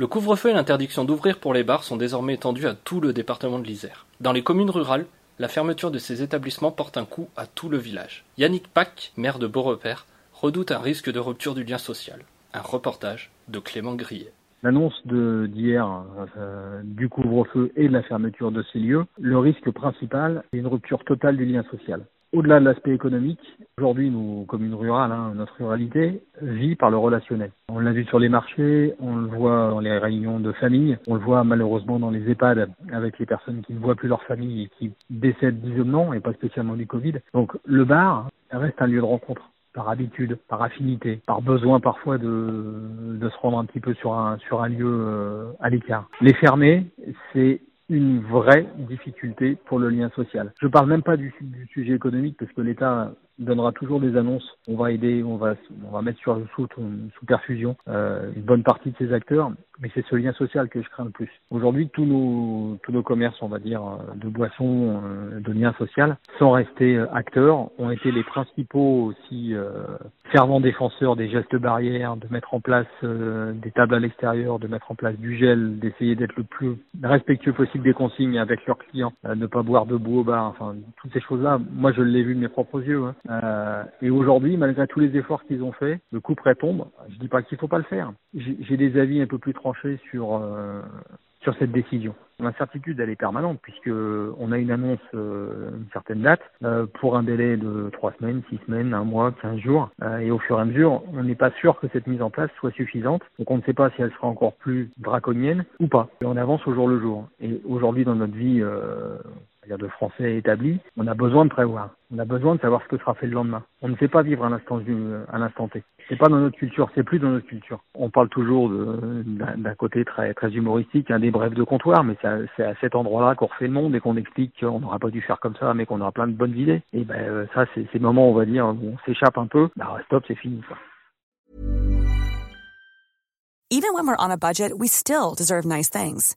Le couvre-feu et l'interdiction d'ouvrir pour les bars sont désormais étendus à tout le département de l'Isère. Dans les communes rurales, la fermeture de ces établissements porte un coup à tout le village. Yannick Pack, maire de Beaurepaire, redoute un risque de rupture du lien social. Un reportage de Clément Grillet. L'annonce d'hier euh, du couvre-feu et de la fermeture de ces lieux, le risque principal est une rupture totale du lien social. Au-delà de l'aspect économique, aujourd'hui, nos communes rurales, hein, notre ruralité, vit par le relationnel. On l'a vu sur les marchés, on le voit dans les réunions de famille, on le voit malheureusement dans les EHPAD avec les personnes qui ne voient plus leur famille et qui décèdent d'isolement et pas spécialement du Covid. Donc le bar reste un lieu de rencontre par habitude, par affinité, par besoin parfois de, de se rendre un petit peu sur un, sur un lieu euh, à l'écart. Les fermer, c'est une vraie difficulté pour le lien social. Je parle même pas du, sujet économique parce que l'État donnera toujours des annonces. On va aider, on va, on va mettre sur sous, sous perfusion euh, une bonne partie de ces acteurs, mais c'est ce lien social que je crains le plus. Aujourd'hui, tous nos tous nos commerces, on va dire, de boissons, euh, de liens social, sont restés euh, acteurs, ont été les principaux aussi euh, fervents défenseurs des gestes barrières, de mettre en place euh, des tables à l'extérieur, de mettre en place du gel, d'essayer d'être le plus respectueux possible des consignes avec leurs clients, euh, ne pas boire debout au bar, enfin toutes ces choses-là. Moi, je l'ai vu de mes propres yeux. Hein. Euh, et aujourd'hui, malgré tous les efforts qu'ils ont faits, le coup près tombe. Je dis pas qu'il faut pas le faire. J'ai des avis un peu plus tranchés sur euh, sur cette décision. L'incertitude, elle est permanente puisque on a une annonce, euh, une certaine date, euh, pour un délai de trois semaines, six semaines, un mois, quinze jours, euh, et au fur et à mesure, on n'est pas sûr que cette mise en place soit suffisante. Donc on ne sait pas si elle sera encore plus draconienne ou pas. Et on avance au jour le jour. Et aujourd'hui, dans notre vie de français établi, on a besoin de prévoir. On a besoin de savoir ce que sera fait le lendemain. On ne sait pas vivre à l'instant à l'instant T. C'est pas dans notre culture, c'est plus dans notre culture. On parle toujours d'un côté très humoristique, un des brefs de comptoir, mais c'est à, à, cet endroit-là qu'on refait le monde et qu'on explique qu'on n'aura pas dû faire comme ça, mais qu'on aura plein de bonnes idées. Et ben euh, ça, c'est ces moments, on va dire, où on s'échappe un peu. Bah stop, c'est fini. Quoi. Even when we're on a budget, we still deserve nice things.